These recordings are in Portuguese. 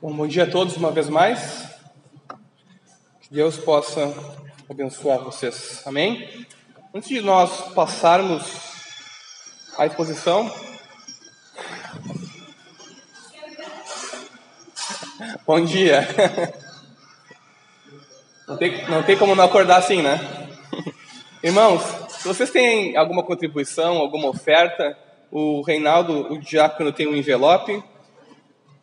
Bom, bom dia a todos uma vez mais. Que Deus possa abençoar vocês. Amém? Antes de nós passarmos à exposição, bom dia. Não tem, não tem como não acordar assim, né? Irmãos, se vocês têm alguma contribuição, alguma oferta, o Reinaldo, o diácono, tem um envelope.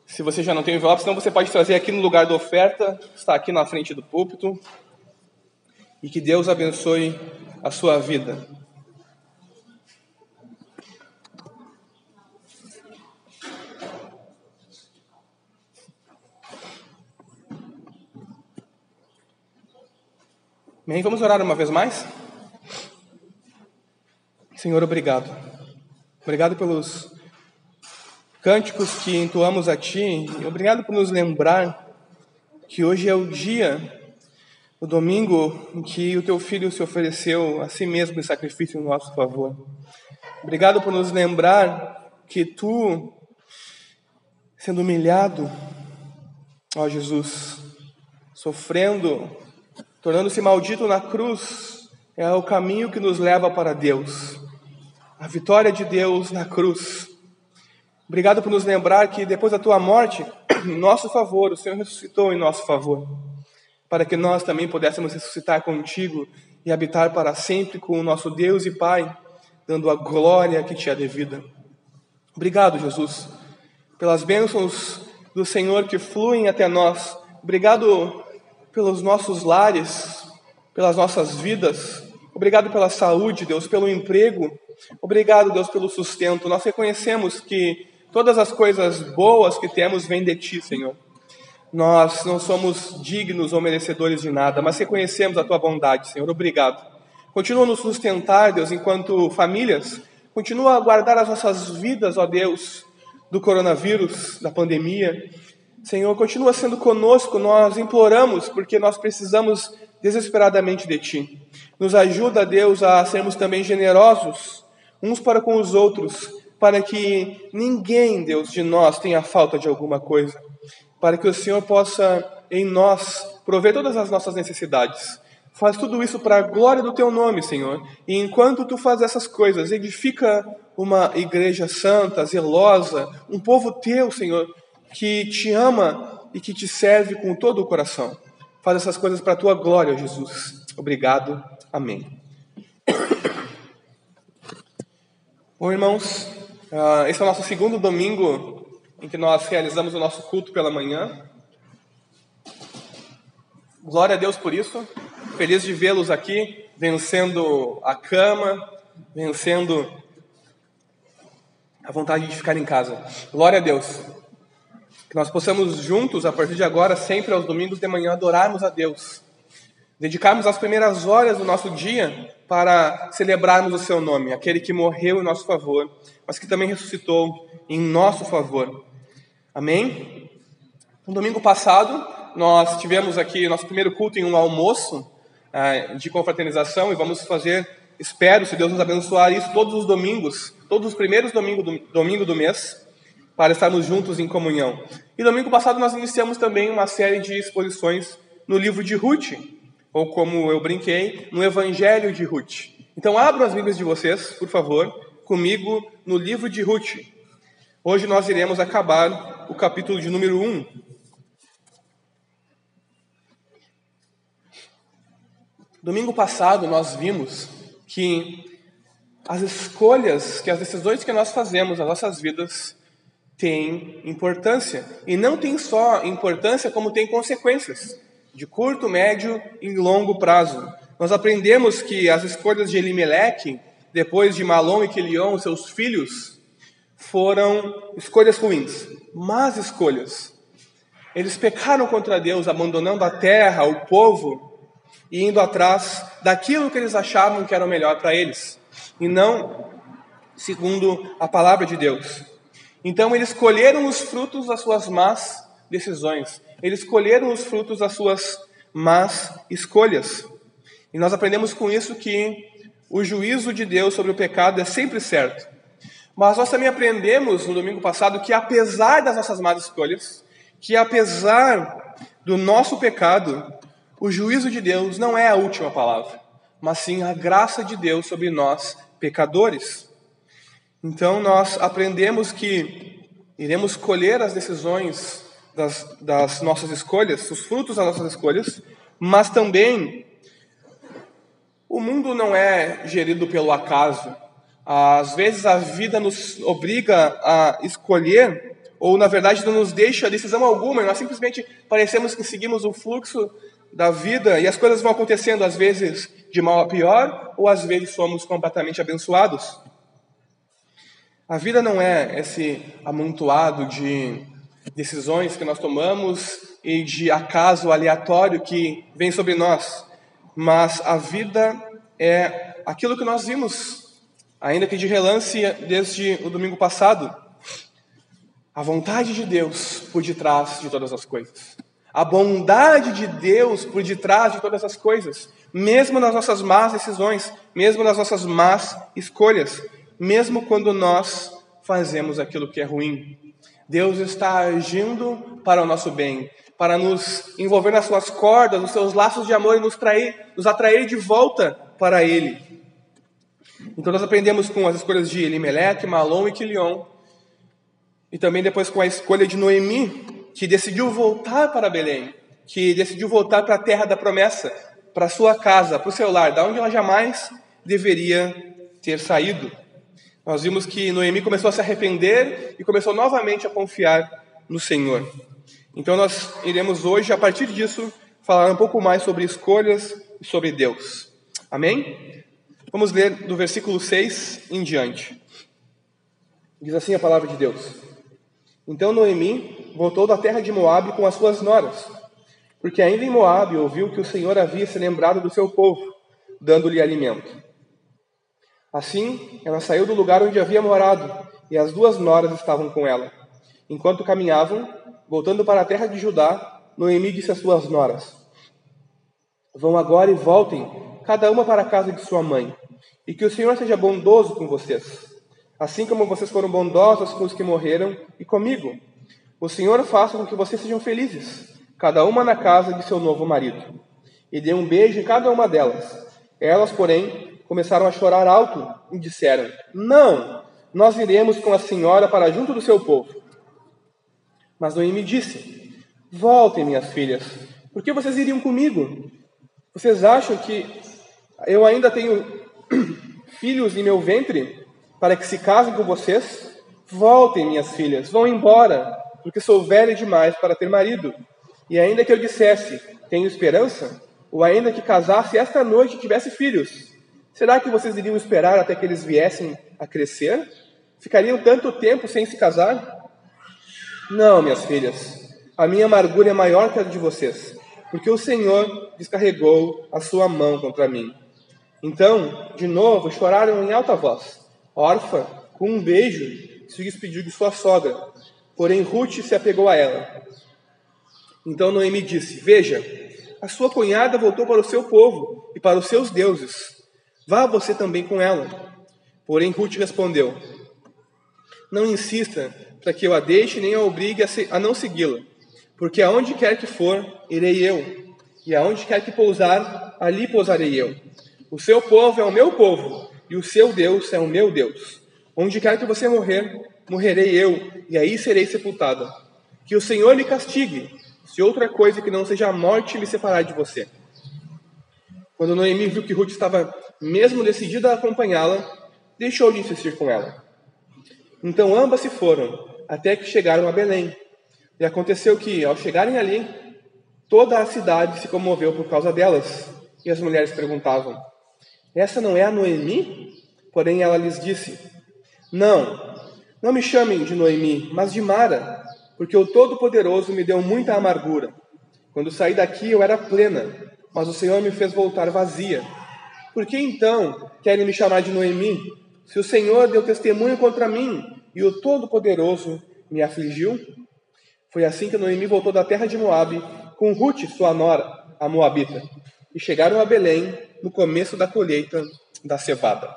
Se você já não tem envelope, senão você pode trazer aqui no lugar da oferta, está aqui na frente do púlpito. E que Deus abençoe a sua vida. Bem, vamos orar uma vez mais? Senhor, obrigado. Obrigado pelos cânticos que entoamos a Ti. Obrigado por nos lembrar que hoje é o dia, o domingo, em que o Teu Filho se ofereceu a si mesmo em sacrifício em nosso favor. Obrigado por nos lembrar que Tu, sendo humilhado, ó Jesus, sofrendo, tornando-se maldito na cruz, é o caminho que nos leva para Deus. A vitória de Deus na cruz Obrigado por nos lembrar que depois da tua morte, em nosso favor, o Senhor ressuscitou em nosso favor, para que nós também pudéssemos ressuscitar contigo e habitar para sempre com o nosso Deus e Pai, dando a glória que te é devida. Obrigado, Jesus, pelas bênçãos do Senhor que fluem até nós. Obrigado pelos nossos lares, pelas nossas vidas. Obrigado pela saúde, Deus, pelo emprego. Obrigado, Deus, pelo sustento. Nós reconhecemos que Todas as coisas boas que temos vêm de ti, Senhor. Nós não somos dignos ou merecedores de nada, mas reconhecemos a tua bondade, Senhor. Obrigado. Continua nos sustentar, Deus, enquanto famílias. Continua a guardar as nossas vidas, ó Deus, do coronavírus, da pandemia. Senhor, continua sendo conosco, nós imploramos, porque nós precisamos desesperadamente de Ti. Nos ajuda, Deus, a sermos também generosos uns para com os outros, para que ninguém, Deus, de nós tenha falta de alguma coisa, para que o Senhor possa em nós prover todas as nossas necessidades. Faz tudo isso para a glória do teu nome, Senhor. E enquanto tu fazes essas coisas, edifica uma igreja santa, zelosa, um povo teu, Senhor, que te ama e que te serve com todo o coração. Faz essas coisas para a tua glória, Jesus. Obrigado. Amém. Bom, irmãos, Uh, esse é o nosso segundo domingo em que nós realizamos o nosso culto pela manhã. Glória a Deus por isso. Feliz de vê-los aqui, vencendo a cama, vencendo a vontade de ficar em casa. Glória a Deus. Que nós possamos juntos, a partir de agora, sempre aos domingos de manhã, adorarmos a Deus. Dedicarmos as primeiras horas do nosso dia para celebrarmos o seu nome, aquele que morreu em nosso favor, mas que também ressuscitou em nosso favor. Amém? No domingo passado, nós tivemos aqui nosso primeiro culto em um almoço uh, de confraternização e vamos fazer, espero, se Deus nos abençoar, isso todos os domingos, todos os primeiros domingos do, domingo do mês, para estarmos juntos em comunhão. E domingo passado nós iniciamos também uma série de exposições no livro de Ruth, ou como eu brinquei, no Evangelho de Ruth. Então abram as Bíblias de vocês, por favor, comigo no livro de Ruth. Hoje nós iremos acabar o capítulo de número 1. Domingo passado nós vimos que as escolhas, que as decisões que nós fazemos nas nossas vidas têm importância. E não tem só importância, como tem consequências de curto, médio e longo prazo. Nós aprendemos que as escolhas de Elimelech, depois de Malom e Quilion, seus filhos, foram escolhas ruins, más escolhas. Eles pecaram contra Deus, abandonando a terra, o povo, e indo atrás daquilo que eles achavam que era o melhor para eles, e não segundo a palavra de Deus. Então eles colheram os frutos das suas más decisões. Eles colheram os frutos das suas más escolhas. E nós aprendemos com isso que o juízo de Deus sobre o pecado é sempre certo. Mas nós também aprendemos no domingo passado que, apesar das nossas más escolhas, que apesar do nosso pecado, o juízo de Deus não é a última palavra, mas sim a graça de Deus sobre nós, pecadores. Então nós aprendemos que iremos colher as decisões das, das nossas escolhas, os frutos das nossas escolhas, mas também o mundo não é gerido pelo acaso. Às vezes a vida nos obriga a escolher, ou na verdade não nos deixa decisão alguma, nós simplesmente parecemos que seguimos o fluxo da vida e as coisas vão acontecendo, às vezes de mal a pior, ou às vezes somos completamente abençoados. A vida não é esse amontoado de decisões que nós tomamos e de acaso aleatório que vem sobre nós, mas a vida é aquilo que nós vimos, ainda que de relance desde o domingo passado. A vontade de Deus por detrás de todas as coisas. A bondade de Deus por detrás de todas as coisas, mesmo nas nossas más decisões, mesmo nas nossas más escolhas, mesmo quando nós fazemos aquilo que é ruim. Deus está agindo para o nosso bem, para nos envolver nas suas cordas, nos seus laços de amor e nos, trair, nos atrair de volta para Ele. Então nós aprendemos com as escolhas de Elimelech, Malom e Quilion, e também depois com a escolha de Noemi, que decidiu voltar para Belém, que decidiu voltar para a terra da promessa, para sua casa, para o seu lar, da onde ela jamais deveria ter saído. Nós vimos que Noemi começou a se arrepender e começou novamente a confiar no Senhor. Então nós iremos hoje, a partir disso, falar um pouco mais sobre escolhas e sobre Deus. Amém? Vamos ler do versículo 6 em diante. Diz assim a palavra de Deus: Então Noemi voltou da terra de Moabe com as suas noras, porque ainda em Moabe ouviu que o Senhor havia se lembrado do seu povo, dando-lhe alimento. Assim, ela saiu do lugar onde havia morado, e as duas noras estavam com ela. Enquanto caminhavam, voltando para a terra de Judá, Noemi disse às suas noras: Vão agora e voltem, cada uma para a casa de sua mãe, e que o Senhor seja bondoso com vocês, assim como vocês foram bondosas com os que morreram e comigo. O Senhor faça com que vocês sejam felizes, cada uma na casa de seu novo marido. E dê um beijo em cada uma delas. Elas, porém, começaram a chorar alto e disseram: Não, nós iremos com a senhora para junto do seu povo. Mas Noemi disse: Voltem, minhas filhas, por que vocês iriam comigo? Vocês acham que eu ainda tenho filhos em meu ventre para que se casem com vocês? Voltem, minhas filhas, vão embora, porque sou velha demais para ter marido. E ainda que eu dissesse, tenho esperança, ou ainda que casasse esta noite e tivesse filhos, Será que vocês iriam esperar até que eles viessem a crescer? Ficariam tanto tempo sem se casar? Não, minhas filhas. A minha amargura é maior que a de vocês, porque o Senhor descarregou a sua mão contra mim. Então, de novo, choraram em alta voz. Orfa, com um beijo, se despediu de sua sogra. Porém, Ruth se apegou a ela. Então Noemi disse: Veja, a sua cunhada voltou para o seu povo e para os seus deuses. Vá você também com ela. Porém, Ruth respondeu: Não insista para que eu a deixe nem a obrigue a, a não segui-la, porque aonde quer que for, irei eu, e aonde quer que pousar, ali pousarei eu. O seu povo é o meu povo, e o seu Deus é o meu Deus. Onde quer que você morrer, morrerei eu, e aí serei sepultada. Que o Senhor lhe castigue, se outra coisa que não seja a morte lhe separar de você. Quando Noemi viu que Ruth estava mesmo decidida a acompanhá-la, deixou de insistir com ela. Então ambas se foram, até que chegaram a Belém. E aconteceu que, ao chegarem ali, toda a cidade se comoveu por causa delas. E as mulheres perguntavam: Essa não é a Noemi? Porém ela lhes disse: Não, não me chamem de Noemi, mas de Mara, porque o Todo-Poderoso me deu muita amargura. Quando saí daqui eu era plena, mas o Senhor me fez voltar vazia. Por que então querem me chamar de Noemi? Se o Senhor deu testemunho contra mim e o Todo-Poderoso me afligiu? Foi assim que Noemi voltou da terra de Moabe com Ruth, sua nora, a Moabita, e chegaram a Belém no começo da colheita da cevada.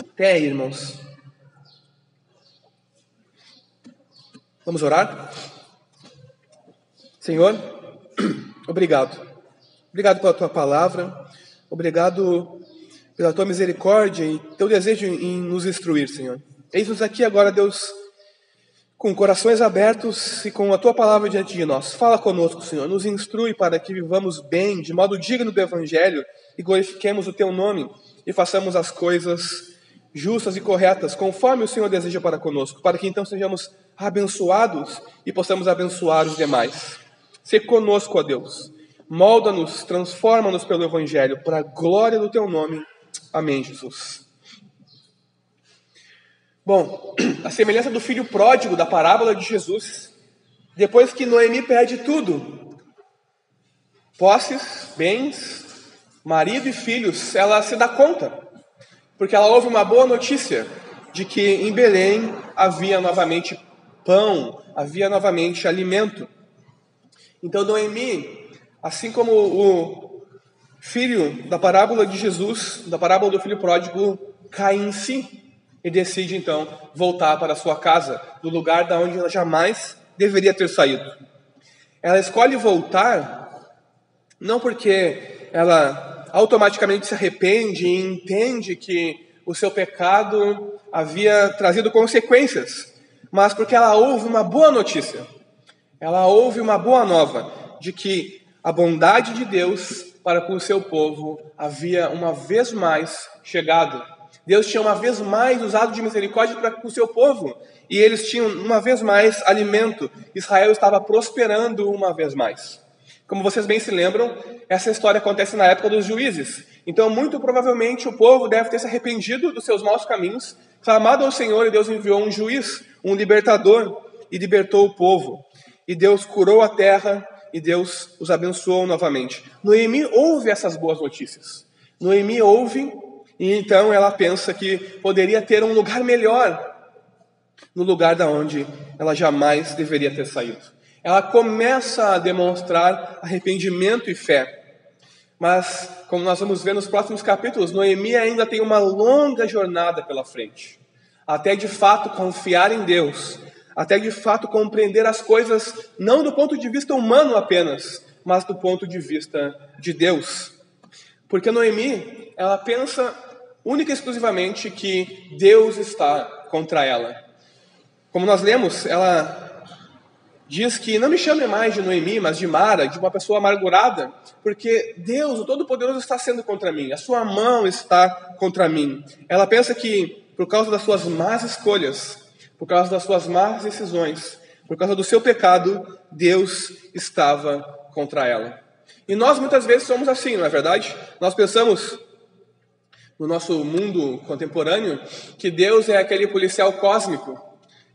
Até aí, irmãos. Vamos orar? Senhor, obrigado. Obrigado pela tua palavra, obrigado pela tua misericórdia e teu desejo em nos instruir, Senhor. Eis-nos aqui agora, Deus, com corações abertos e com a tua palavra diante de nós. Fala conosco, Senhor, nos instrui para que vivamos bem, de modo digno do Evangelho e glorifiquemos o teu nome e façamos as coisas justas e corretas, conforme o Senhor deseja para conosco, para que então sejamos abençoados e possamos abençoar os demais. Se conosco, ó Deus. Molda-nos, transforma-nos pelo Evangelho, para a glória do Teu nome. Amém, Jesus. Bom, a semelhança do filho pródigo da parábola de Jesus, depois que Noemi perde tudo, posses, bens, marido e filhos, ela se dá conta, porque ela ouve uma boa notícia de que em Belém havia novamente pão, havia novamente alimento. Então Noemi, assim como o filho da parábola de Jesus, da parábola do filho pródigo, cai em si e decide então voltar para sua casa, do lugar da onde ela jamais deveria ter saído. Ela escolhe voltar não porque ela automaticamente se arrepende e entende que o seu pecado havia trazido consequências, mas porque ela ouve uma boa notícia ela ouve uma boa nova de que a bondade de Deus para com o seu povo havia uma vez mais chegado. Deus tinha uma vez mais usado de misericórdia para com o seu povo e eles tinham uma vez mais alimento. Israel estava prosperando uma vez mais. Como vocês bem se lembram, essa história acontece na época dos juízes. Então, muito provavelmente, o povo deve ter se arrependido dos seus maus caminhos, clamado ao Senhor e Deus enviou um juiz, um libertador, e libertou o povo e Deus curou a terra e Deus os abençoou novamente. Noemi ouve essas boas notícias. Noemi ouve e então ela pensa que poderia ter um lugar melhor no lugar da onde ela jamais deveria ter saído. Ela começa a demonstrar arrependimento e fé. Mas, como nós vamos ver nos próximos capítulos, Noemi ainda tem uma longa jornada pela frente. Até de fato confiar em Deus até de fato compreender as coisas não do ponto de vista humano apenas, mas do ponto de vista de Deus. Porque Noemi, ela pensa única e exclusivamente que Deus está contra ela. Como nós lemos, ela diz que não me chame mais de Noemi, mas de Mara, de uma pessoa amargurada, porque Deus, o Todo-Poderoso, está sendo contra mim, a sua mão está contra mim. Ela pensa que, por causa das suas más escolhas, por causa das suas más decisões, por causa do seu pecado, Deus estava contra ela. E nós muitas vezes somos assim, não é verdade? Nós pensamos no nosso mundo contemporâneo que Deus é aquele policial cósmico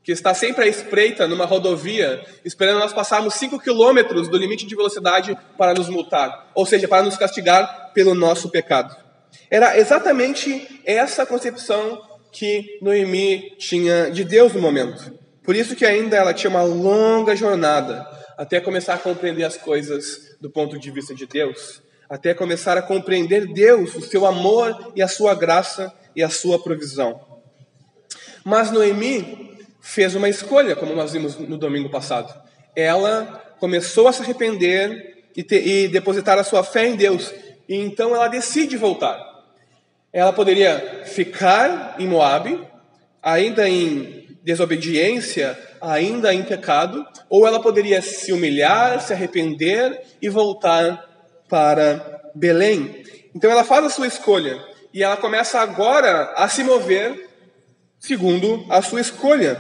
que está sempre à espreita numa rodovia, esperando nós passarmos 5 quilômetros do limite de velocidade para nos multar, ou seja, para nos castigar pelo nosso pecado. Era exatamente essa concepção que Noemi tinha de Deus no momento. Por isso que ainda ela tinha uma longa jornada até começar a compreender as coisas do ponto de vista de Deus, até começar a compreender Deus, o seu amor e a sua graça e a sua provisão. Mas Noemi fez uma escolha, como nós vimos no domingo passado. Ela começou a se arrepender e, e depositar a sua fé em Deus, e então ela decide voltar ela poderia ficar em Moabe, ainda em desobediência, ainda em pecado, ou ela poderia se humilhar, se arrepender e voltar para Belém. Então ela faz a sua escolha e ela começa agora a se mover segundo a sua escolha.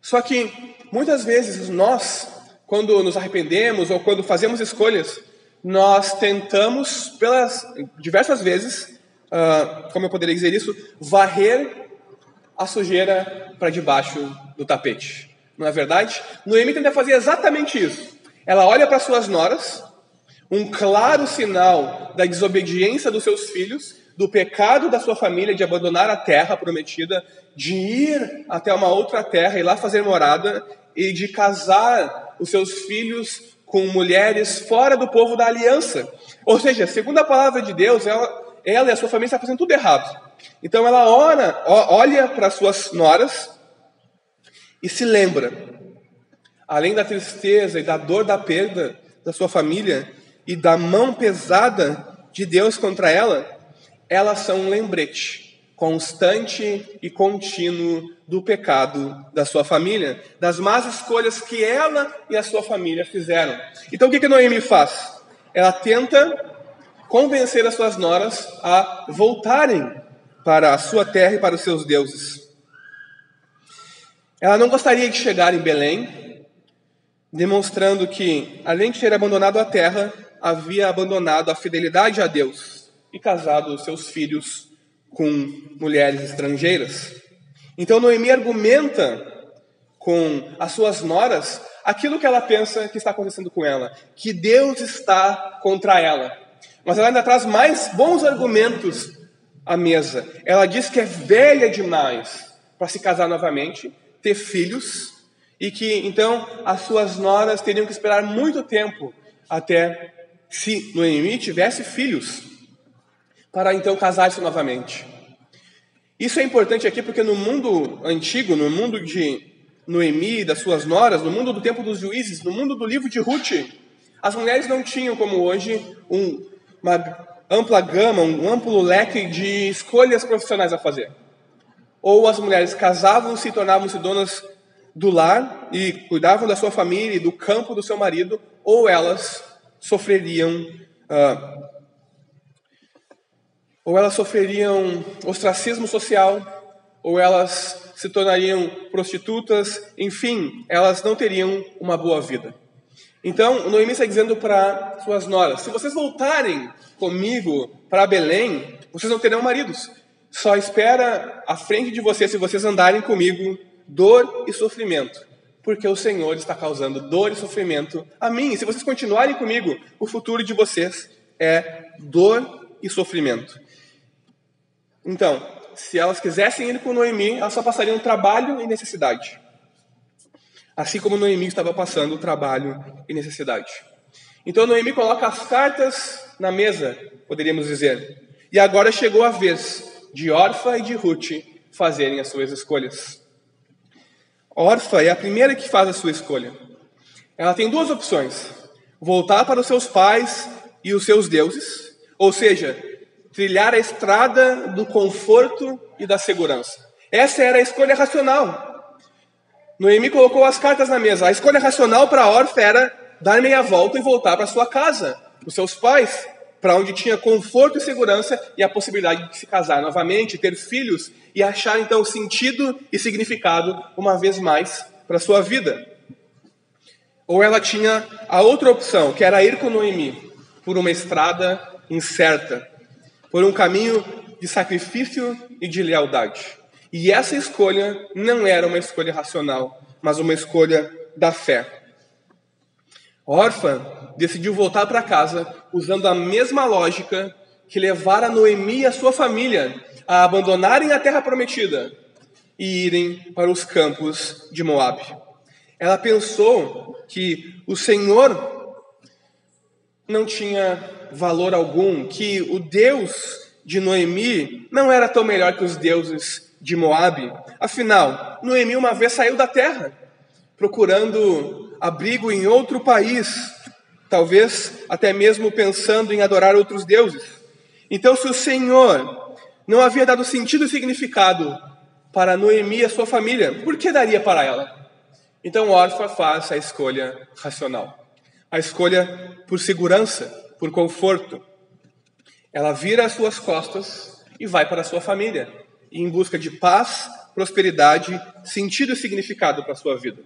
Só que muitas vezes nós, quando nos arrependemos ou quando fazemos escolhas, nós tentamos, pelas diversas vezes, uh, como eu poderia dizer isso, varrer a sujeira para debaixo do tapete. Não é verdade? Noemi tenta fazer exatamente isso. Ela olha para suas noras, um claro sinal da desobediência dos seus filhos, do pecado da sua família de abandonar a terra prometida, de ir até uma outra terra e lá fazer morada e de casar os seus filhos com mulheres fora do povo da aliança. Ou seja, segundo a palavra de Deus, ela, ela e a sua família estão fazendo tudo errado. Então ela ora, olha para suas noras e se lembra. além da tristeza e da dor da perda da sua família e da mão pesada de Deus contra ela, elas são um lembrete constante e contínuo do pecado da sua família, das más escolhas que ela e a sua família fizeram. Então o que, que Noemi faz? Ela tenta convencer as suas noras a voltarem para a sua terra e para os seus deuses. Ela não gostaria de chegar em Belém, demonstrando que, além de ter abandonado a terra, havia abandonado a fidelidade a Deus e casado seus filhos com mulheres estrangeiras. Então Noemi argumenta com as suas noras aquilo que ela pensa que está acontecendo com ela, que Deus está contra ela. Mas ela ainda traz mais bons argumentos à mesa. Ela diz que é velha demais para se casar novamente, ter filhos, e que então as suas noras teriam que esperar muito tempo até se Noemi tivesse filhos, para então casar-se novamente. Isso é importante aqui porque no mundo antigo, no mundo de Noemi e das suas noras, no mundo do tempo dos juízes, no mundo do livro de Ruth, as mulheres não tinham como hoje um uma ampla gama, um amplo leque de escolhas profissionais a fazer. Ou as mulheres casavam-se e tornavam-se donas do lar e cuidavam da sua família e do campo do seu marido, ou elas sofreriam uh, ou elas sofreriam ostracismo social, ou elas se tornariam prostitutas, enfim, elas não teriam uma boa vida. Então, Noemi está dizendo para suas noras: se vocês voltarem comigo para Belém, vocês não terão maridos. Só espera à frente de vocês, se vocês andarem comigo, dor e sofrimento. Porque o Senhor está causando dor e sofrimento a mim. E se vocês continuarem comigo, o futuro de vocês é dor e sofrimento. Então, se elas quisessem ir com Noemi, elas só passariam trabalho e necessidade assim como Noemi estava passando trabalho e necessidade. Então Noemi coloca as cartas na mesa, poderíamos dizer. E agora chegou a vez de Orfa e de Ruth fazerem as suas escolhas. Orfa é a primeira que faz a sua escolha. Ela tem duas opções: voltar para os seus pais e os seus deuses, ou seja, trilhar a estrada do conforto e da segurança. Essa era a escolha racional. Noemi colocou as cartas na mesa. A escolha racional para Orfa era dar meia volta e voltar para sua casa, os seus pais, para onde tinha conforto e segurança e a possibilidade de se casar novamente, ter filhos e achar então sentido e significado uma vez mais para sua vida. Ou ela tinha a outra opção, que era ir com Noemi por uma estrada incerta, por um caminho de sacrifício e de lealdade. E essa escolha não era uma escolha racional, mas uma escolha da fé. Orfa decidiu voltar para casa usando a mesma lógica que levara Noemi e a sua família a abandonarem a terra prometida e irem para os campos de Moabe. Ela pensou que o Senhor não tinha valor algum, que o Deus de Noemi não era tão melhor que os deuses de Moabe. Afinal, Noemi uma vez saiu da terra, procurando abrigo em outro país, talvez até mesmo pensando em adorar outros deuses. Então, se o Senhor não havia dado sentido e significado para Noemi e a sua família, por que daria para ela? Então, Orfa faz a escolha racional, a escolha por segurança, por conforto. Ela vira as suas costas e vai para a sua família, em busca de paz, prosperidade, sentido e significado para a sua vida.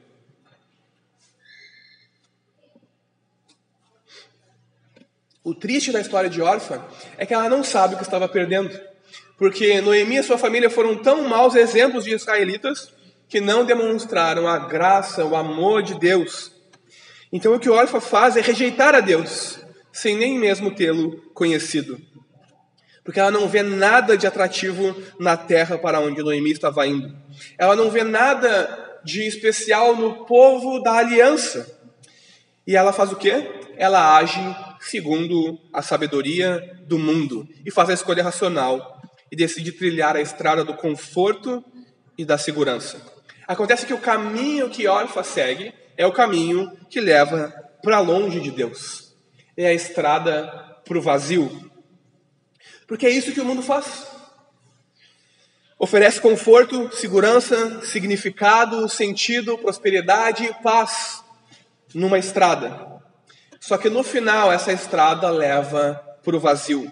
O triste da história de Orfa é que ela não sabe o que estava perdendo, porque Noemi e sua família foram tão maus exemplos de israelitas que não demonstraram a graça, o amor de Deus. Então o que Orfa faz é rejeitar a Deus, sem nem mesmo tê-lo conhecido porque ela não vê nada de atrativo na terra para onde Noemi estava indo. Ela não vê nada de especial no povo da aliança. E ela faz o quê? Ela age segundo a sabedoria do mundo e faz a escolha racional e decide trilhar a estrada do conforto e da segurança. Acontece que o caminho que Orfa segue é o caminho que leva para longe de Deus. É a estrada para o vazio. Porque é isso que o mundo faz. Oferece conforto, segurança, significado, sentido, prosperidade paz numa estrada. Só que no final essa estrada leva para o vazio,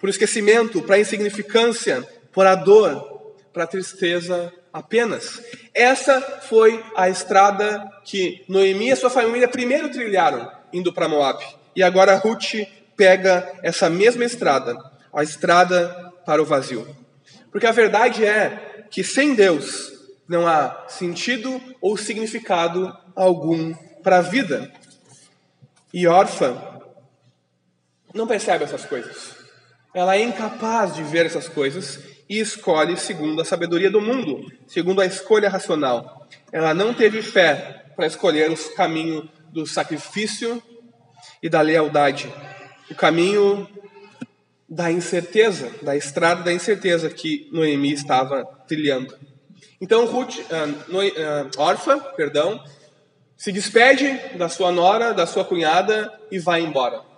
para o esquecimento, para a insignificância, para a dor, para a tristeza apenas. Essa foi a estrada que Noemi e sua família primeiro trilharam indo para Moab. E agora Ruth pega essa mesma estrada, a estrada para o vazio. Porque a verdade é que sem Deus não há sentido ou significado algum para a vida. E órfã não percebe essas coisas. Ela é incapaz de ver essas coisas e escolhe segundo a sabedoria do mundo, segundo a escolha racional. Ela não teve fé para escolher o caminho do sacrifício e da lealdade, o caminho da incerteza, da estrada da incerteza que Noemi estava trilhando. Então Ruth, uh, uh, órfã, perdão, se despede da sua nora, da sua cunhada e vai embora.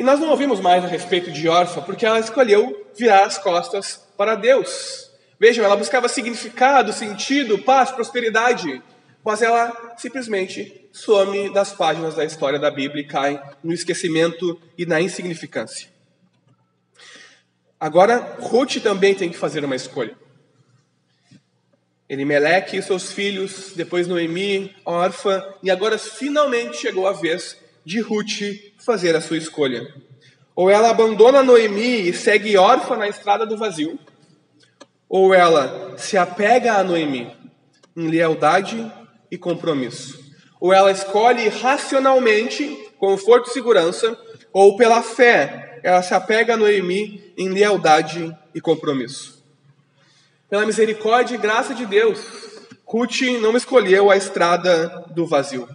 E nós não ouvimos mais a respeito de órfã porque ela escolheu virar as costas para Deus. Vejam, ela buscava significado, sentido, paz, prosperidade, mas ela simplesmente some das páginas da história da Bíblia e cai no esquecimento e na insignificância. Agora, Ruth também tem que fazer uma escolha. Elimeleque e seus filhos, depois Noemi, órfã, e agora finalmente chegou a vez de Ruth fazer a sua escolha. Ou ela abandona Noemi e segue órfã na estrada do vazio, ou ela se apega a Noemi em lealdade e compromisso. Ou ela escolhe racionalmente conforto e segurança, ou pela fé ela se apega a Noemi em lealdade e compromisso. Pela misericórdia e graça de Deus, Ruth não escolheu a estrada do vazio.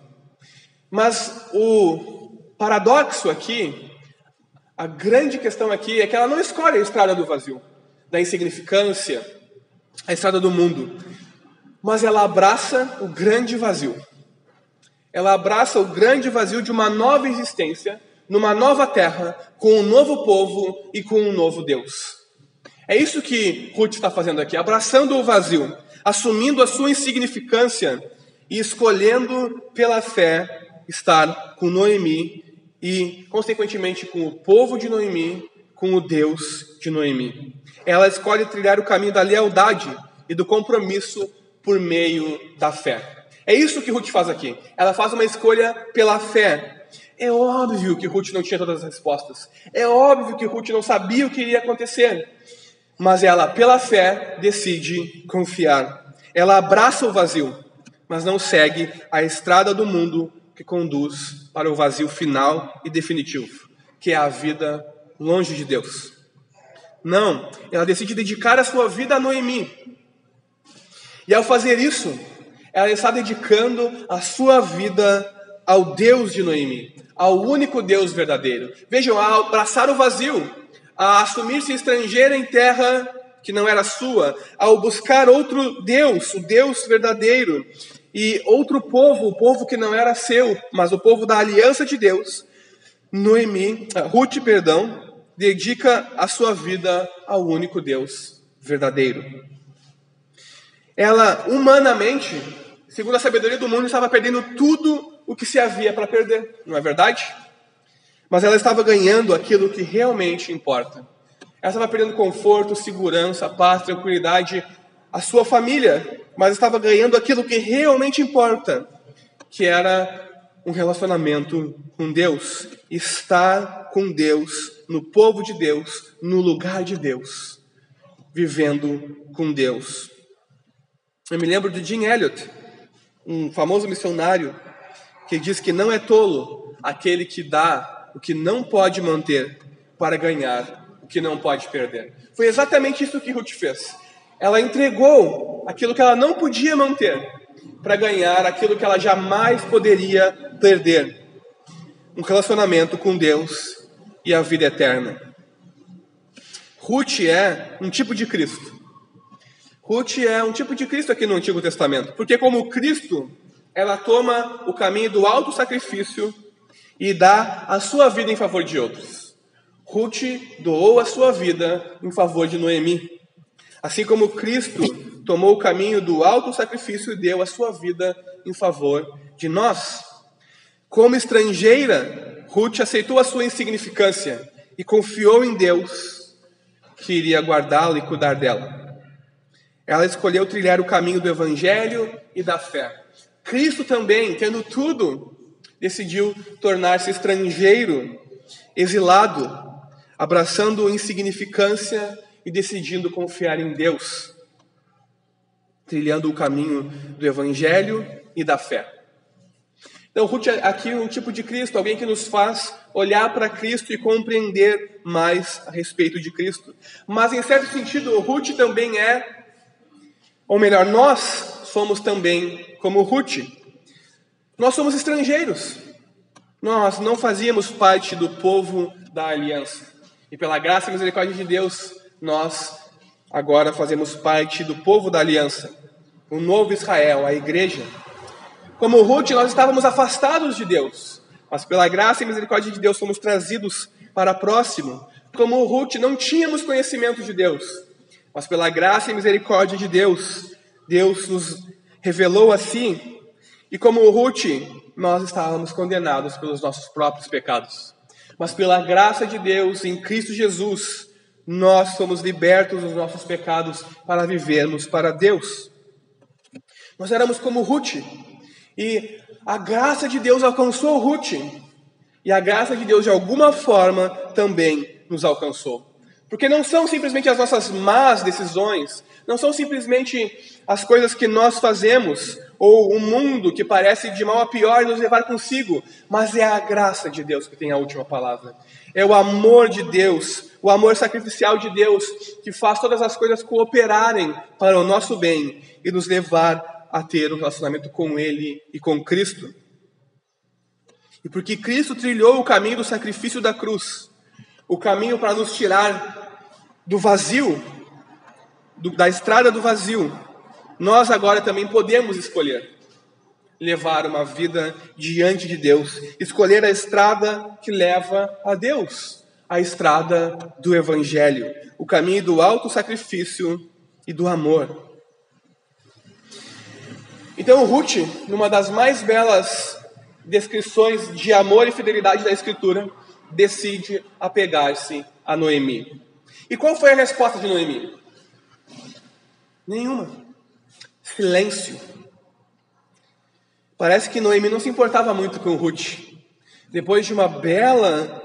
Mas o paradoxo aqui, a grande questão aqui é que ela não escolhe a estrada do vazio, da insignificância, a estrada do mundo, mas ela abraça o grande vazio. Ela abraça o grande vazio de uma nova existência, numa nova terra, com um novo povo e com um novo Deus. É isso que Ruth está fazendo aqui, abraçando o vazio, assumindo a sua insignificância e escolhendo pela fé estar com Noemi e, consequentemente, com o povo de Noemi, com o Deus de Noemi. Ela escolhe trilhar o caminho da lealdade e do compromisso por meio da fé. É isso que Ruth faz aqui. Ela faz uma escolha pela fé. É óbvio que Ruth não tinha todas as respostas. É óbvio que Ruth não sabia o que iria acontecer mas ela, pela fé, decide confiar. Ela abraça o vazio, mas não segue a estrada do mundo que conduz para o vazio final e definitivo, que é a vida longe de Deus. Não, ela decide dedicar a sua vida a Noemi. E ao fazer isso, ela está dedicando a sua vida ao Deus de Noemi, ao único Deus verdadeiro. Vejam, ao abraçar o vazio, a assumir-se estrangeira em terra que não era sua, ao buscar outro Deus, o Deus verdadeiro, e outro povo, o povo que não era seu, mas o povo da aliança de Deus, Noemi, ah, Ruth, perdão, dedica a sua vida ao único Deus verdadeiro. Ela, humanamente, segundo a sabedoria do mundo, estava perdendo tudo o que se havia para perder, não é verdade? Mas ela estava ganhando aquilo que realmente importa. Ela estava perdendo conforto, segurança, paz, tranquilidade, a sua família, mas estava ganhando aquilo que realmente importa, que era um relacionamento com Deus, estar com Deus, no povo de Deus, no lugar de Deus, vivendo com Deus. Eu me lembro de Jim Elliot, um famoso missionário, que diz que não é tolo aquele que dá o que não pode manter para ganhar o que não pode perder. Foi exatamente isso que Ruth fez. Ela entregou aquilo que ela não podia manter para ganhar aquilo que ela jamais poderia perder: um relacionamento com Deus e a vida eterna. Ruth é um tipo de Cristo. Ruth é um tipo de Cristo aqui no Antigo Testamento, porque como Cristo, ela toma o caminho do alto sacrifício e dá a sua vida em favor de outros. Ruth doou a sua vida em favor de Noemi. Assim como Cristo tomou o caminho do alto sacrifício e deu a sua vida em favor de nós. Como estrangeira, Ruth aceitou a sua insignificância e confiou em Deus que iria guardá-la e cuidar dela. Ela escolheu trilhar o caminho do evangelho e da fé. Cristo também, tendo tudo, decidiu tornar-se estrangeiro, exilado, abraçando insignificância e decidindo confiar em Deus, trilhando o caminho do evangelho e da fé. Então, Ruth aqui um tipo de Cristo, alguém que nos faz olhar para Cristo e compreender mais a respeito de Cristo. Mas, em certo sentido, Ruth também é, ou melhor, nós somos também como Ruth. Nós somos estrangeiros. Nós não fazíamos parte do povo da aliança. E pela graça e misericórdia de Deus, nós agora fazemos parte do povo da aliança, o novo Israel, a igreja. Como Ruth, nós estávamos afastados de Deus, mas pela graça e misericórdia de Deus fomos trazidos para próximo. Como Ruth, não tínhamos conhecimento de Deus, mas pela graça e misericórdia de Deus, Deus nos revelou assim. E como Ruth, nós estávamos condenados pelos nossos próprios pecados. Mas pela graça de Deus em Cristo Jesus, nós somos libertos dos nossos pecados para vivermos para Deus. Nós éramos como Ruth, e a graça de Deus alcançou Ruth, e a graça de Deus de alguma forma também nos alcançou. Porque não são simplesmente as nossas más decisões, não são simplesmente as coisas que nós fazemos, ou o mundo que parece de mal a pior nos levar consigo, mas é a graça de Deus que tem a última palavra. É o amor de Deus, o amor sacrificial de Deus, que faz todas as coisas cooperarem para o nosso bem e nos levar a ter um relacionamento com Ele e com Cristo. E porque Cristo trilhou o caminho do sacrifício da cruz, o caminho para nos tirar do vazio, do, da estrada do vazio, nós agora também podemos escolher levar uma vida diante de Deus, escolher a estrada que leva a Deus, a estrada do Evangelho, o caminho do alto sacrifício e do amor. Então, Ruth, numa das mais belas descrições de amor e fidelidade da Escritura, decide apegar-se a Noemi. E qual foi a resposta de Noemi? Nenhuma silêncio. Parece que Noemi não se importava muito com Ruth. Depois de uma bela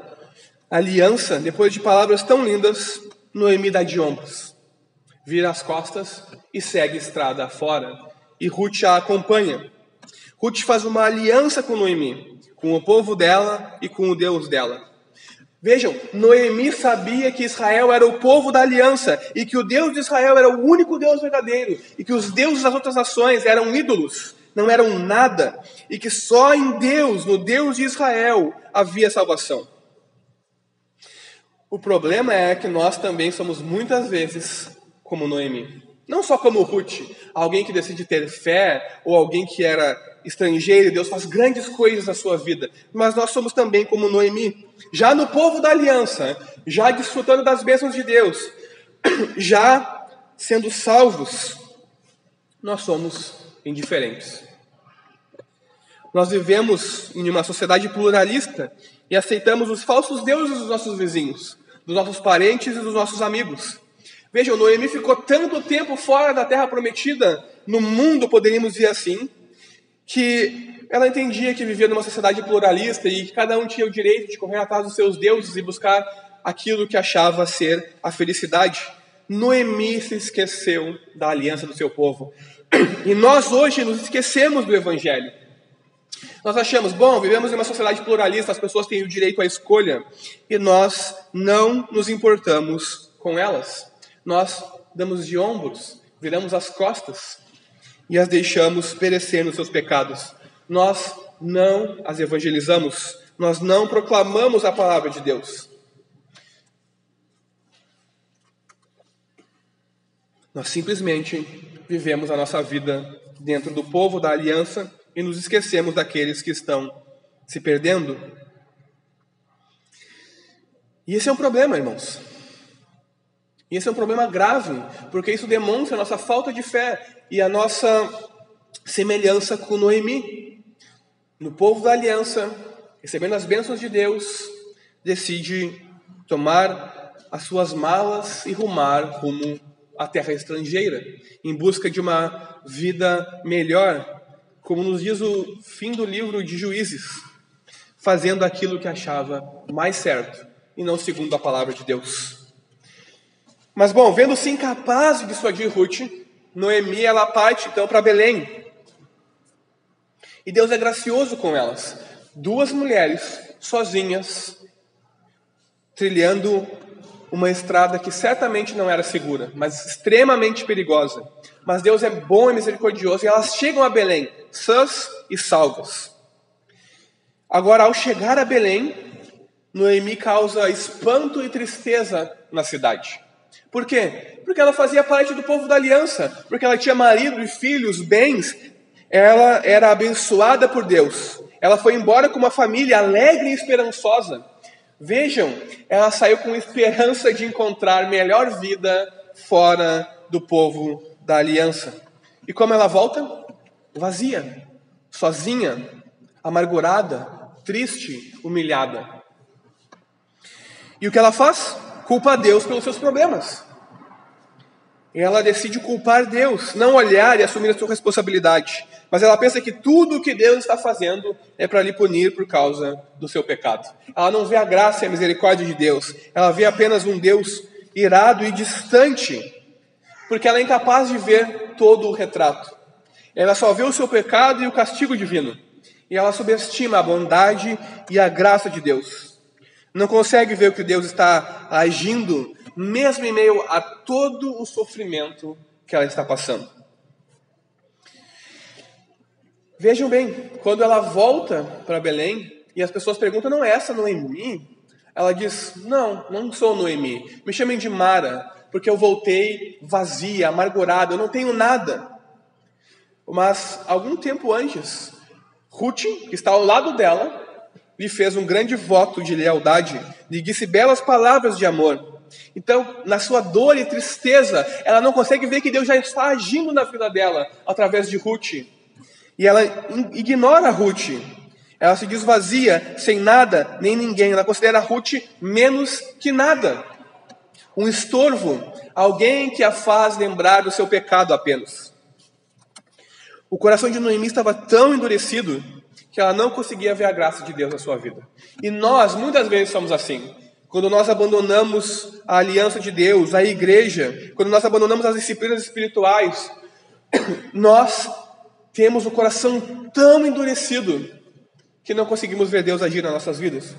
aliança, depois de palavras tão lindas, Noemi dá de ombros, vira as costas e segue estrada fora. E Ruth a acompanha. Ruth faz uma aliança com Noemi, com o povo dela e com o Deus dela. Vejam, Noemi sabia que Israel era o povo da aliança e que o Deus de Israel era o único Deus verdadeiro e que os deuses das outras nações eram ídolos, não eram nada e que só em Deus, no Deus de Israel, havia salvação. O problema é que nós também somos muitas vezes como Noemi. Não só como Ruth, alguém que decide ter fé ou alguém que era estrangeiro e Deus faz grandes coisas na sua vida, mas nós somos também como Noemi, já no povo da aliança, já desfrutando das bênçãos de Deus, já sendo salvos, nós somos indiferentes. Nós vivemos em uma sociedade pluralista e aceitamos os falsos deuses dos nossos vizinhos, dos nossos parentes e dos nossos amigos. Vejam, Noemi ficou tanto tempo fora da terra prometida, no mundo, poderíamos dizer assim, que ela entendia que vivia numa sociedade pluralista e que cada um tinha o direito de correr atrás dos seus deuses e buscar aquilo que achava ser a felicidade. Noemi se esqueceu da aliança do seu povo. E nós hoje nos esquecemos do Evangelho. Nós achamos, bom, vivemos em uma sociedade pluralista, as pessoas têm o direito à escolha, e nós não nos importamos com elas nós damos de ombros, viramos as costas e as deixamos perecer nos seus pecados. Nós não as evangelizamos, nós não proclamamos a palavra de Deus. Nós simplesmente vivemos a nossa vida dentro do povo da aliança e nos esquecemos daqueles que estão se perdendo. E esse é um problema, irmãos. E esse é um problema grave, porque isso demonstra a nossa falta de fé e a nossa semelhança com Noemi. No povo da aliança, recebendo as bênçãos de Deus, decide tomar as suas malas e rumar rumo à terra estrangeira, em busca de uma vida melhor, como nos diz o fim do livro de Juízes, fazendo aquilo que achava mais certo e não segundo a palavra de Deus. Mas bom, vendo-se incapaz de dissuadir Ruth, Noemi ela parte então para Belém. E Deus é gracioso com elas. Duas mulheres sozinhas trilhando uma estrada que certamente não era segura, mas extremamente perigosa. Mas Deus é bom e misericordioso e elas chegam a Belém, sãs e salvas. Agora, ao chegar a Belém, Noemi causa espanto e tristeza na cidade. Por quê? Porque ela fazia parte do povo da aliança, porque ela tinha marido e filhos, bens, ela era abençoada por Deus. Ela foi embora com uma família alegre e esperançosa. Vejam, ela saiu com esperança de encontrar melhor vida fora do povo da aliança. E como ela volta? Vazia, sozinha, amargurada, triste, humilhada. E o que ela faz? Culpa a Deus pelos seus problemas. Ela decide culpar Deus, não olhar e assumir a sua responsabilidade. Mas ela pensa que tudo o que Deus está fazendo é para lhe punir por causa do seu pecado. Ela não vê a graça e a misericórdia de Deus. Ela vê apenas um Deus irado e distante, porque ela é incapaz de ver todo o retrato. Ela só vê o seu pecado e o castigo divino. E ela subestima a bondade e a graça de Deus. Não consegue ver o que Deus está agindo, mesmo em meio a todo o sofrimento que ela está passando. Vejam bem, quando ela volta para Belém e as pessoas perguntam: não é essa Noemi? Ela diz: não, não sou Noemi. Me chamem de Mara, porque eu voltei vazia, amargurada, eu não tenho nada. Mas algum tempo antes, Ruth, que está ao lado dela, lhe fez um grande voto de lealdade, lhe disse belas palavras de amor. Então, na sua dor e tristeza, ela não consegue ver que Deus já está agindo na vida dela através de Ruth. E ela ignora Ruth. Ela se desvazia sem nada nem ninguém. Ela considera Ruth menos que nada. Um estorvo, alguém que a faz lembrar do seu pecado apenas. O coração de Noemi estava tão endurecido que ela não conseguia ver a graça de Deus na sua vida. E nós, muitas vezes, somos assim. Quando nós abandonamos a aliança de Deus, a igreja, quando nós abandonamos as disciplinas espirituais, nós temos o coração tão endurecido que não conseguimos ver Deus agir nas nossas vidas.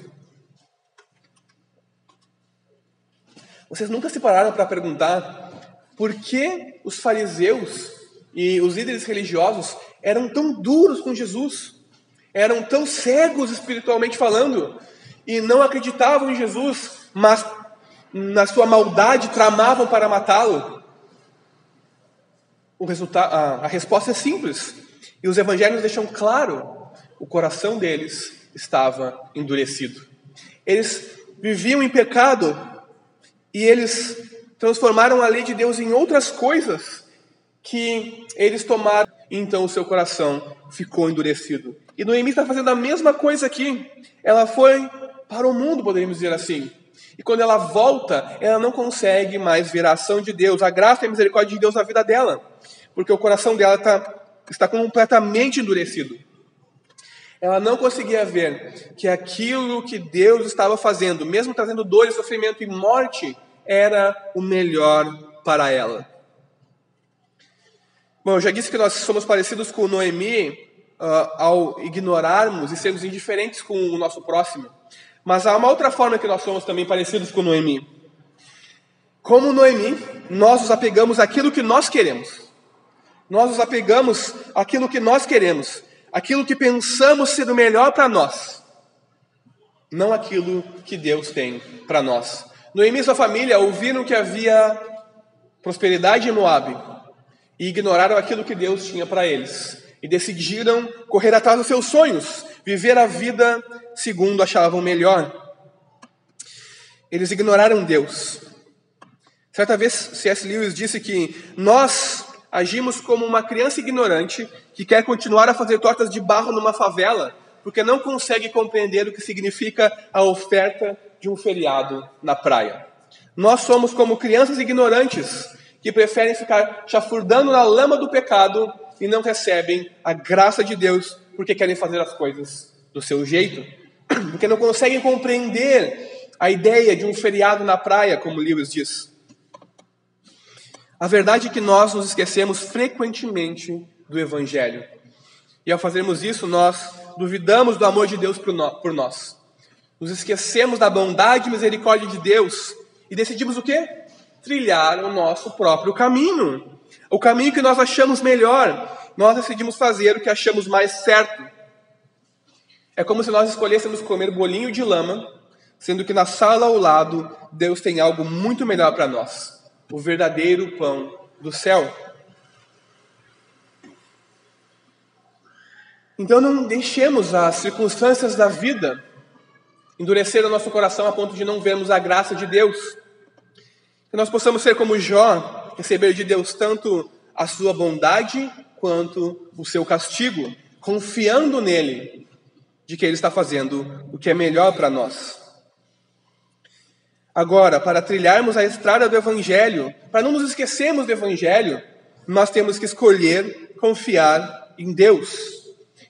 Vocês nunca se pararam para perguntar por que os fariseus e os líderes religiosos eram tão duros com Jesus? eram tão cegos espiritualmente falando e não acreditavam em Jesus, mas na sua maldade tramavam para matá-lo? A resposta é simples. E os evangelhos deixam claro: o coração deles estava endurecido. Eles viviam em pecado e eles transformaram a lei de Deus em outras coisas que eles tomaram. Então o seu coração ficou endurecido. E Noemi está fazendo a mesma coisa aqui. Ela foi para o mundo, poderíamos dizer assim. E quando ela volta, ela não consegue mais ver a ação de Deus, a graça e a misericórdia de Deus na vida dela, porque o coração dela está, está completamente endurecido. Ela não conseguia ver que aquilo que Deus estava fazendo, mesmo trazendo dor, sofrimento e morte, era o melhor para ela. Bom, eu já disse que nós somos parecidos com Noemi uh, ao ignorarmos e sermos indiferentes com o nosso próximo. Mas há uma outra forma que nós somos também parecidos com Noemi. Como Noemi, nós nos apegamos àquilo que nós queremos. Nós nos apegamos àquilo que nós queremos, aquilo que pensamos ser o melhor para nós, não aquilo que Deus tem para nós. Noemi e sua família ouviram que havia prosperidade em Moabe e ignoraram aquilo que Deus tinha para eles e decidiram correr atrás dos seus sonhos, viver a vida segundo achavam melhor. Eles ignoraram Deus. Certa vez C.S. Lewis disse que nós agimos como uma criança ignorante que quer continuar a fazer tortas de barro numa favela porque não consegue compreender o que significa a oferta de um feriado na praia. Nós somos como crianças ignorantes que preferem ficar chafurdando na lama do pecado e não recebem a graça de Deus porque querem fazer as coisas do seu jeito, porque não conseguem compreender a ideia de um feriado na praia, como Lewis diz. A verdade é que nós nos esquecemos frequentemente do Evangelho. E ao fazermos isso, nós duvidamos do amor de Deus por nós. Nos esquecemos da bondade e misericórdia de Deus e decidimos o quê? Trilhar o nosso próprio caminho. O caminho que nós achamos melhor. Nós decidimos fazer o que achamos mais certo. É como se nós escolhêssemos comer bolinho de lama, sendo que na sala ao lado Deus tem algo muito melhor para nós o verdadeiro pão do céu. Então não deixemos as circunstâncias da vida endurecer o nosso coração a ponto de não vermos a graça de Deus. Que nós possamos ser como Jó, receber de Deus tanto a sua bondade quanto o seu castigo, confiando nele de que ele está fazendo o que é melhor para nós. Agora, para trilharmos a estrada do Evangelho, para não nos esquecermos do Evangelho, nós temos que escolher confiar em Deus.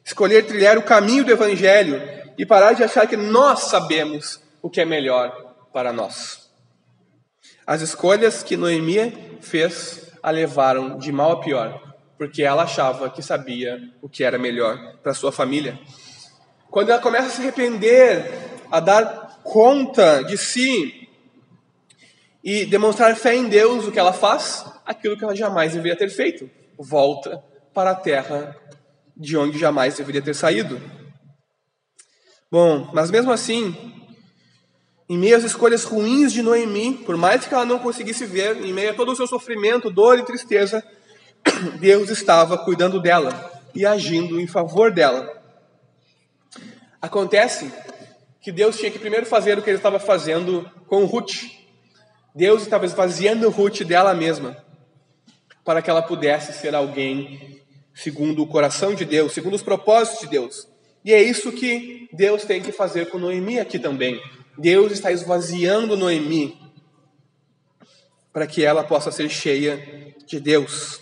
Escolher trilhar o caminho do Evangelho e parar de achar que nós sabemos o que é melhor para nós. As escolhas que Noemi fez a levaram de mal a pior, porque ela achava que sabia o que era melhor para sua família. Quando ela começa a se arrepender, a dar conta de si, e demonstrar fé em Deus, o que ela faz? Aquilo que ela jamais deveria ter feito. Volta para a terra de onde jamais deveria ter saído. Bom, mas mesmo assim, em meio às escolhas ruins de Noemi, por mais que ela não conseguisse ver, em meio a todo o seu sofrimento, dor e tristeza, Deus estava cuidando dela e agindo em favor dela. Acontece que Deus tinha que primeiro fazer o que ele estava fazendo com Ruth. Deus estava esvaziando Ruth dela mesma, para que ela pudesse ser alguém segundo o coração de Deus, segundo os propósitos de Deus. E é isso que Deus tem que fazer com Noemi aqui também. Deus está esvaziando Noemi para que ela possa ser cheia de Deus.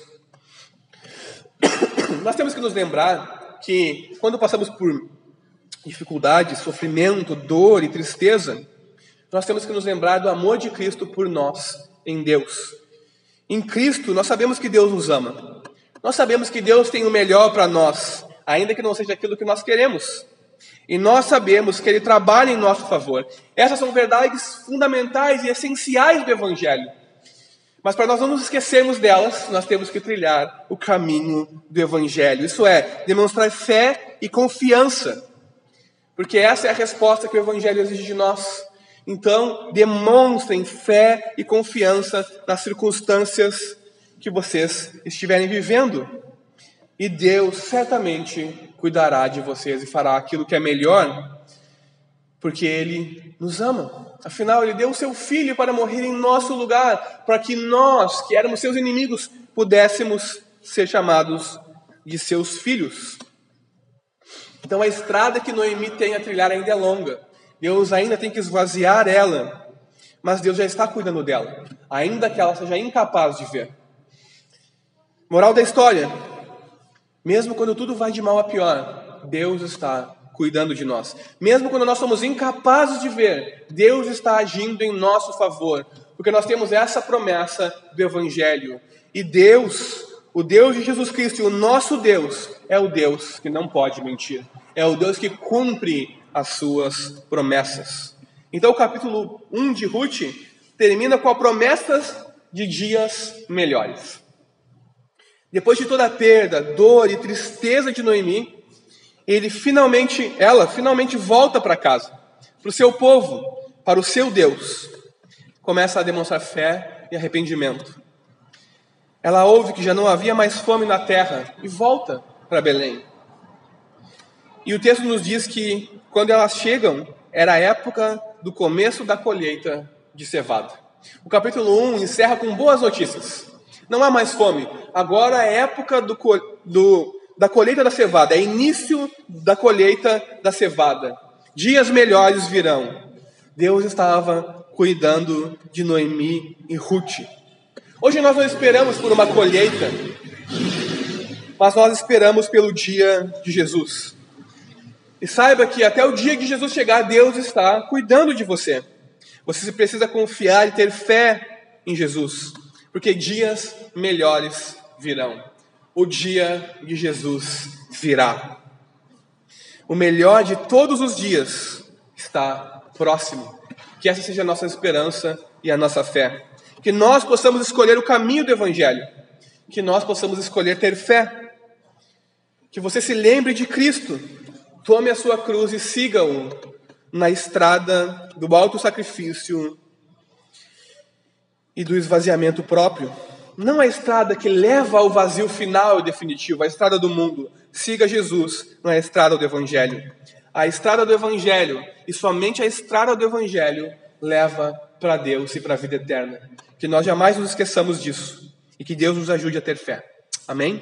Nós temos que nos lembrar que quando passamos por dificuldade, sofrimento, dor e tristeza, nós temos que nos lembrar do amor de Cristo por nós em Deus. Em Cristo, nós sabemos que Deus nos ama. Nós sabemos que Deus tem o melhor para nós, ainda que não seja aquilo que nós queremos. E nós sabemos que Ele trabalha em nosso favor. Essas são verdades fundamentais e essenciais do Evangelho. Mas para nós não nos esquecermos delas, nós temos que trilhar o caminho do Evangelho. Isso é, demonstrar fé e confiança. Porque essa é a resposta que o Evangelho exige de nós. Então, demonstrem fé e confiança nas circunstâncias que vocês estiverem vivendo. E Deus certamente cuidará de vocês e fará aquilo que é melhor, porque Ele nos ama. Afinal, Ele deu o seu Filho para morrer em nosso lugar, para que nós, que éramos seus inimigos, pudéssemos ser chamados de seus filhos. Então, a estrada que Noemi tem a trilhar ainda é longa. Deus ainda tem que esvaziar ela, mas Deus já está cuidando dela, ainda que ela seja incapaz de ver. Moral da história: mesmo quando tudo vai de mal a pior, Deus está cuidando de nós. Mesmo quando nós somos incapazes de ver, Deus está agindo em nosso favor, porque nós temos essa promessa do Evangelho. E Deus, o Deus de Jesus Cristo, o nosso Deus, é o Deus que não pode mentir. É o Deus que cumpre as suas promessas. Então, o capítulo 1 de Ruth termina com a promessa de dias melhores. Depois de toda a perda, dor e tristeza de Noemi, ele finalmente, ela finalmente volta para casa, para o seu povo, para o seu Deus. Começa a demonstrar fé e arrependimento. ela ouve que já não havia mais fome na terra e volta para Belém. E o texto nos diz que quando elas chegam, era a época do começo da colheita de cevada. O capítulo 1 encerra com boas notícias. Não há mais fome. Agora é época do, do, da colheita da cevada, é início da colheita da cevada. Dias melhores virão. Deus estava cuidando de Noemi e Ruth. Hoje nós não esperamos por uma colheita, mas nós esperamos pelo dia de Jesus. E saiba que até o dia que Jesus chegar, Deus está cuidando de você. Você precisa confiar e ter fé em Jesus, porque dias melhores virão. O dia de Jesus virá. O melhor de todos os dias está próximo. Que essa seja a nossa esperança e a nossa fé. Que nós possamos escolher o caminho do Evangelho. Que nós possamos escolher ter fé. Que você se lembre de Cristo. Tome a sua cruz e siga-o na estrada do alto sacrifício e do esvaziamento próprio. Não a estrada que leva ao vazio final e definitivo, a estrada do mundo. Siga Jesus na estrada do Evangelho. A estrada do Evangelho e somente a estrada do Evangelho leva para Deus e para a vida eterna. Que nós jamais nos esqueçamos disso e que Deus nos ajude a ter fé. Amém?